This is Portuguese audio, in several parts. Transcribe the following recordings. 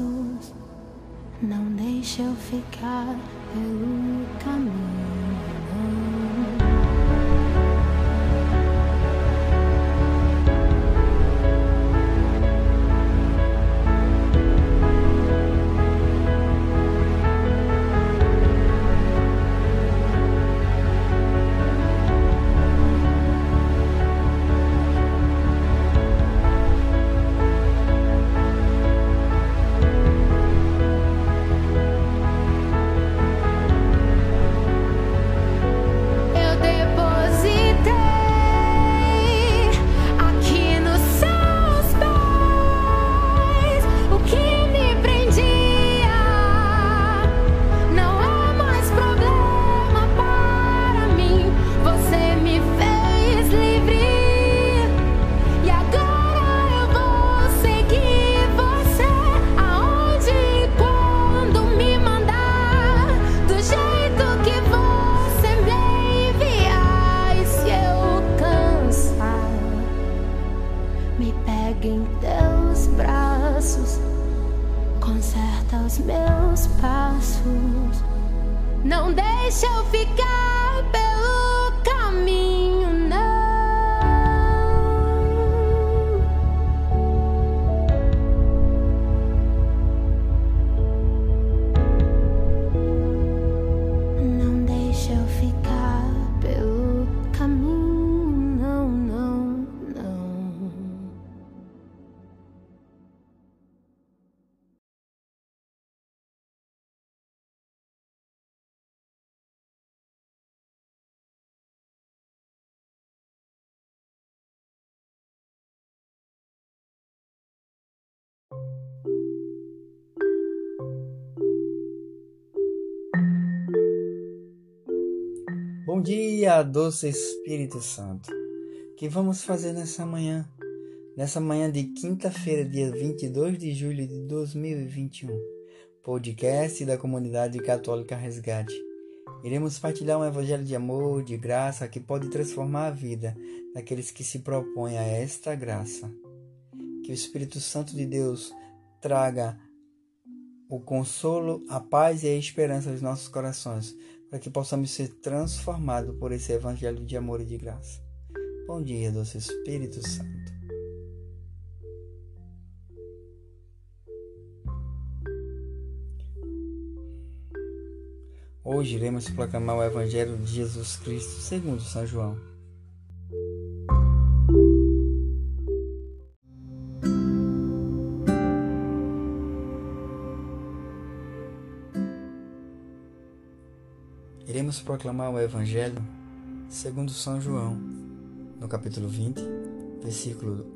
passos. Não deixe eu ficar pelo caminho. Bom dia, doce Espírito Santo. O que vamos fazer nessa manhã? Nessa manhã de quinta-feira, dia 22 de julho de 2021. Podcast da Comunidade Católica Resgate. Iremos partilhar um evangelho de amor, de graça, que pode transformar a vida daqueles que se propõem a esta graça. Que o Espírito Santo de Deus traga o consolo, a paz e a esperança aos nossos corações, para que possamos ser transformados por esse evangelho de amor e de graça. Bom dia, doce Espírito Santo. Hoje iremos proclamar o Evangelho de Jesus Cristo segundo São João. Proclamar o Evangelho segundo São João, no capítulo 20, versículo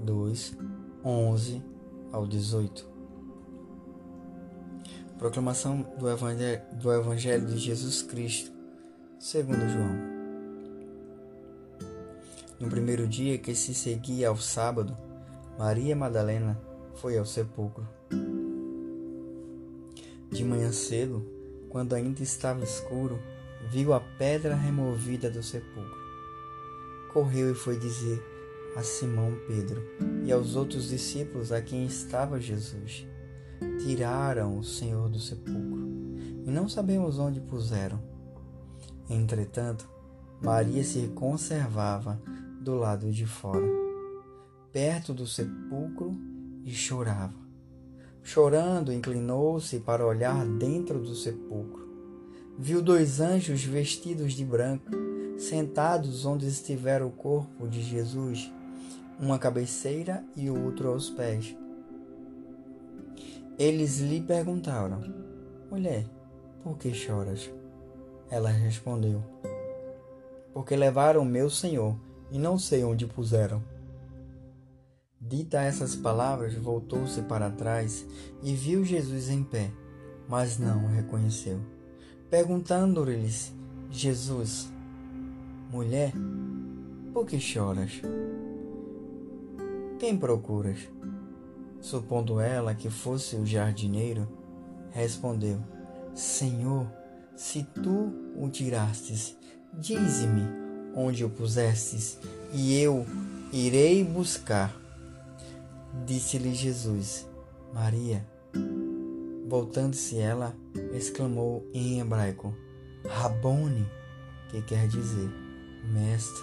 1, 2, 11 ao 18. Proclamação do Evangelho, do Evangelho de Jesus Cristo, segundo João. No primeiro dia que se seguia ao sábado, Maria Madalena foi ao sepulcro. De manhã cedo, quando ainda estava escuro, viu a pedra removida do sepulcro. Correu e foi dizer a Simão Pedro e aos outros discípulos a quem estava Jesus: Tiraram o Senhor do sepulcro e não sabemos onde puseram. Entretanto, Maria se conservava do lado de fora, perto do sepulcro, e chorava. Chorando, inclinou-se para olhar dentro do sepulcro. Viu dois anjos vestidos de branco, sentados onde estivera o corpo de Jesus, uma cabeceira e o outro aos pés. Eles lhe perguntaram: Mulher, por que choras? Ela respondeu: Porque levaram meu Senhor e não sei onde puseram. Dita essas palavras, voltou-se para trás e viu Jesus em pé, mas não o reconheceu. Perguntando-lhes Jesus: Mulher, por que choras? Quem procuras? Supondo ela que fosse o jardineiro, respondeu: Senhor, se tu o tirastes, dize-me onde o pusestes, e eu irei buscar. Disse-lhe Jesus: Maria. Voltando-se ela, exclamou em hebraico: Rabone, que quer dizer mestre.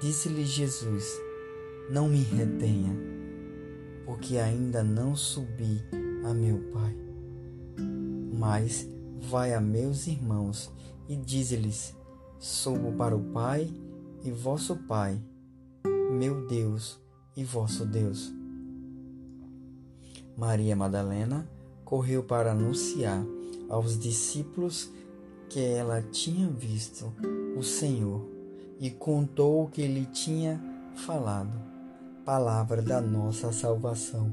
Disse-lhe Jesus: Não me retenha, porque ainda não subi a meu Pai. Mas vai a meus irmãos e dize-lhes: Subo para o Pai e vosso Pai, meu Deus e vosso Deus. Maria Madalena correu para anunciar aos discípulos que ela tinha visto o Senhor e contou o que ele tinha falado, palavra da nossa salvação.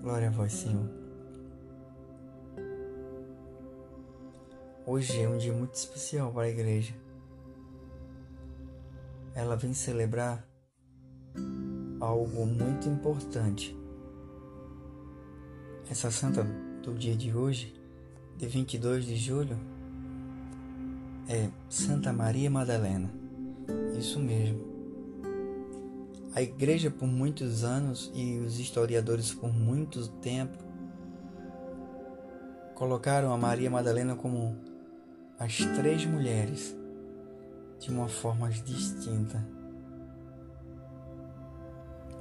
Glória a vós, Senhor. Hoje é um dia muito especial para a igreja. Ela vem celebrar algo muito importante. Essa santa do dia de hoje, de 22 de julho, é Santa Maria Madalena. Isso mesmo. A igreja por muitos anos e os historiadores por muito tempo colocaram a Maria Madalena como as três mulheres de uma forma distinta.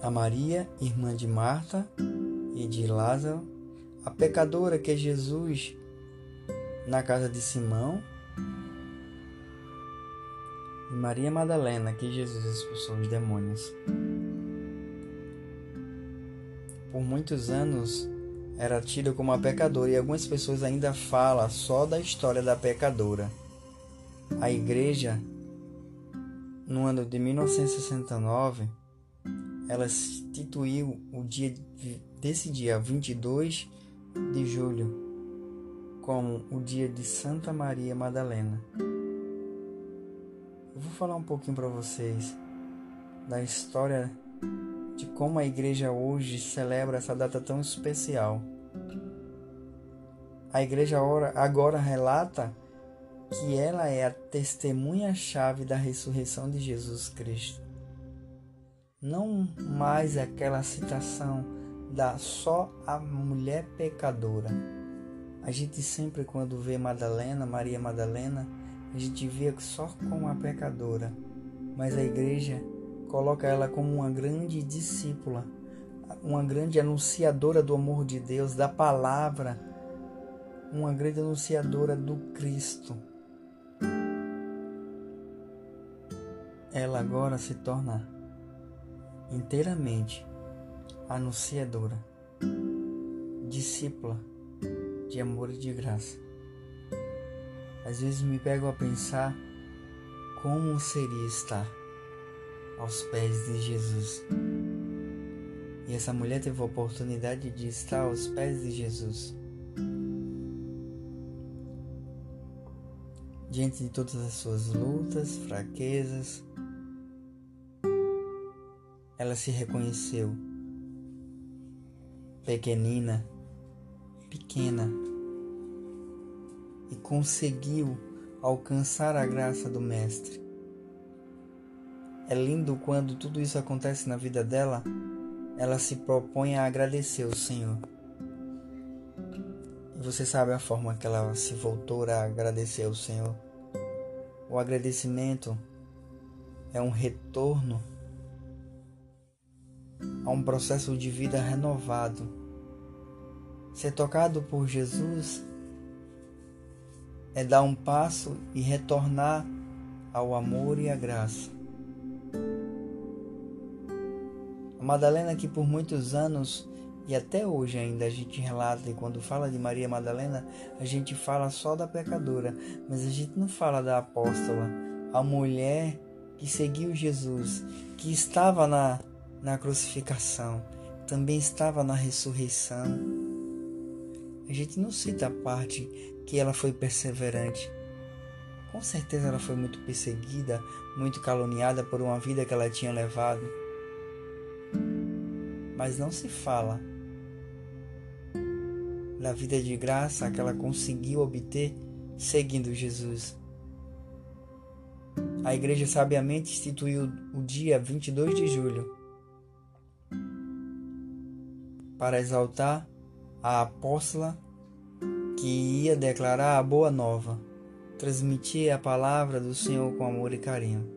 A Maria, irmã de Marta e de Lázaro, a pecadora que é Jesus na casa de Simão, e Maria Madalena, que Jesus expulsou os demônios. Por muitos anos era tida como a pecadora e algumas pessoas ainda falam só da história da pecadora. A igreja, no ano de 1969, ela instituiu o dia desse dia 22 de julho como o dia de Santa Maria Madalena. Eu vou falar um pouquinho para vocês da história de como a igreja hoje celebra essa data tão especial. A igreja agora relata que ela é a testemunha-chave da ressurreição de Jesus Cristo. Não mais aquela citação da só a mulher pecadora. A gente sempre quando vê Madalena, Maria Madalena, a gente vê só como a pecadora, mas a igreja coloca ela como uma grande discípula, uma grande anunciadora do amor de Deus, da palavra, uma grande anunciadora do Cristo. Ela agora se torna inteiramente anunciadora, discípula de amor e de graça. Às vezes me pego a pensar como seria estar aos pés de Jesus. E essa mulher teve a oportunidade de estar aos pés de Jesus. Diante de todas as suas lutas, fraquezas, ela se reconheceu pequenina, pequena, e conseguiu alcançar a graça do Mestre. É lindo quando tudo isso acontece na vida dela, ela se propõe a agradecer ao Senhor. E você sabe a forma que ela se voltou a agradecer ao Senhor. O agradecimento é um retorno a um processo de vida renovado. Ser tocado por Jesus é dar um passo e retornar ao amor e à graça. Madalena que por muitos anos e até hoje ainda a gente relata e quando fala de Maria Madalena, a gente fala só da pecadora, mas a gente não fala da apóstola, a mulher que seguiu Jesus, que estava na, na crucificação, também estava na ressurreição. A gente não cita a parte que ela foi perseverante. Com certeza ela foi muito perseguida, muito caluniada por uma vida que ela tinha levado mas não se fala da vida de graça que ela conseguiu obter seguindo Jesus. A igreja sabiamente instituiu o dia 22 de julho para exaltar a apóstola que ia declarar a boa nova, transmitir a palavra do Senhor com amor e carinho.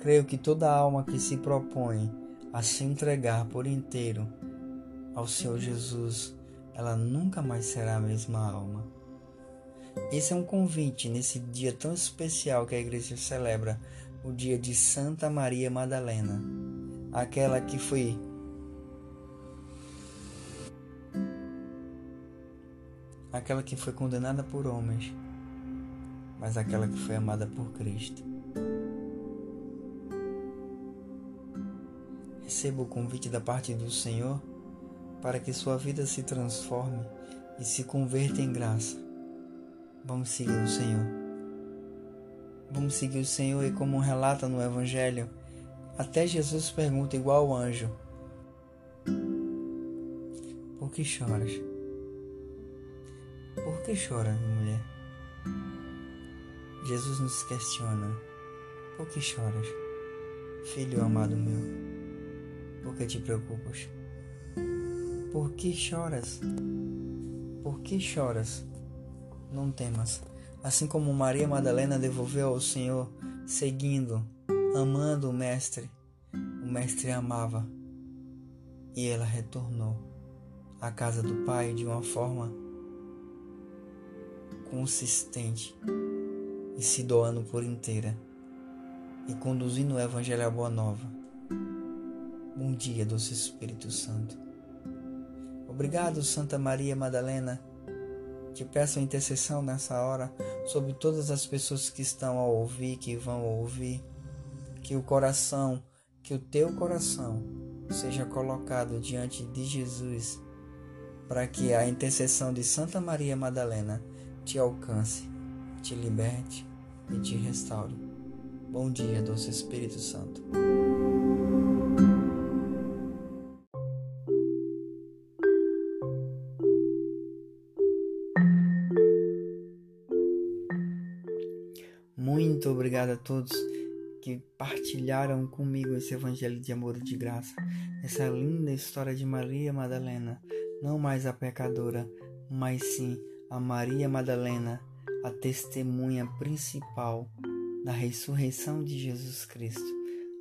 Creio que toda alma que se propõe a se entregar por inteiro ao Senhor Jesus, ela nunca mais será a mesma alma. Esse é um convite nesse dia tão especial que a igreja celebra, o dia de Santa Maria Madalena, aquela que foi aquela que foi condenada por homens, mas aquela que foi amada por Cristo. Receba o convite da parte do Senhor para que sua vida se transforme e se converta em graça. Vamos seguir o Senhor. Vamos seguir o Senhor e como relata no Evangelho, até Jesus pergunta igual ao anjo: Por que choras? Por que choras, mulher? Jesus nos questiona: Por que choras? Filho amado meu, por que te preocupas? Por que choras? Por que choras? Não temas. Assim como Maria Madalena devolveu ao Senhor, seguindo, amando o Mestre, o Mestre amava e ela retornou à casa do Pai de uma forma consistente e se doando por inteira e conduzindo o Evangelho à Boa Nova. Bom dia, doce Espírito Santo. Obrigado, Santa Maria Madalena. Te peço a intercessão nessa hora sobre todas as pessoas que estão a ouvir, que vão ouvir. Que o coração, que o teu coração seja colocado diante de Jesus, para que a intercessão de Santa Maria Madalena te alcance, te liberte e te restaure. Bom dia, doce Espírito Santo. Muito obrigado a todos que partilharam comigo esse evangelho de amor e de graça, essa linda história de Maria Madalena, não mais a pecadora, mas sim a Maria Madalena, a testemunha principal da ressurreição de Jesus Cristo,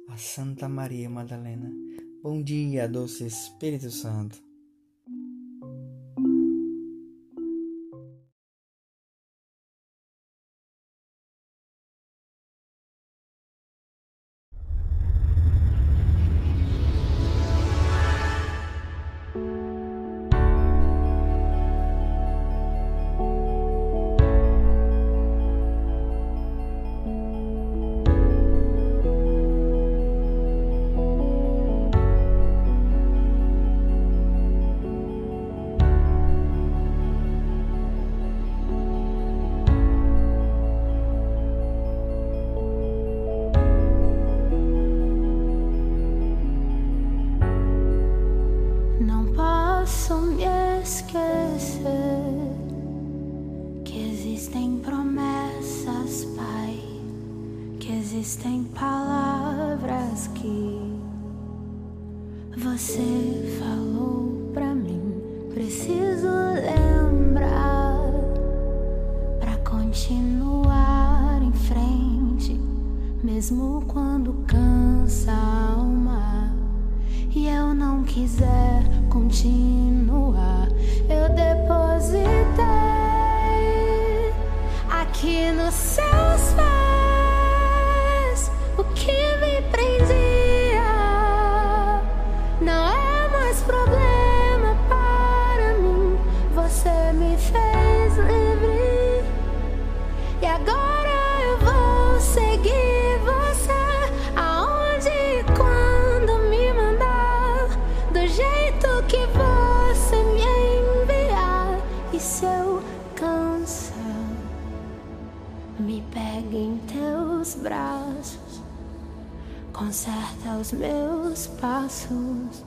a Santa Maria Madalena. Bom dia, doce Espírito Santo. Existem palavras que você falou pra mim. Preciso lembrar pra continuar em frente, mesmo quando cansa a alma e eu não quiser continuar. Eu depositei aqui nos seus pés. conserta os meus passos,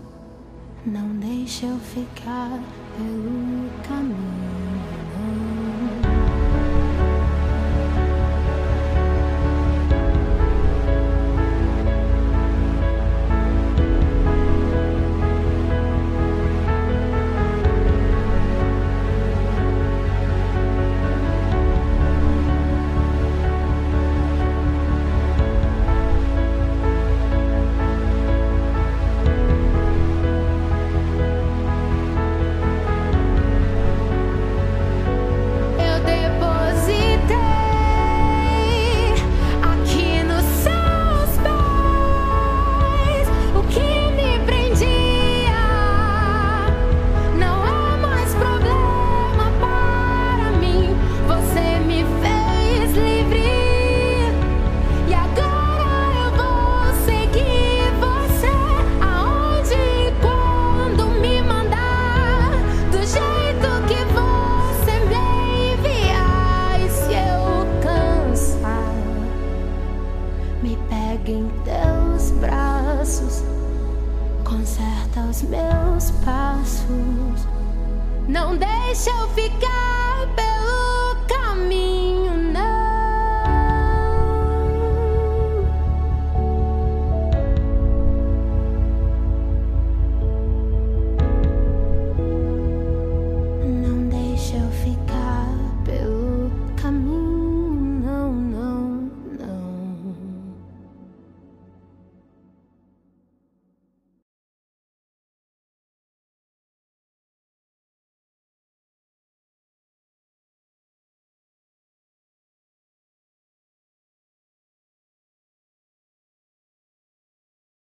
não deixa eu ficar pelo caminho.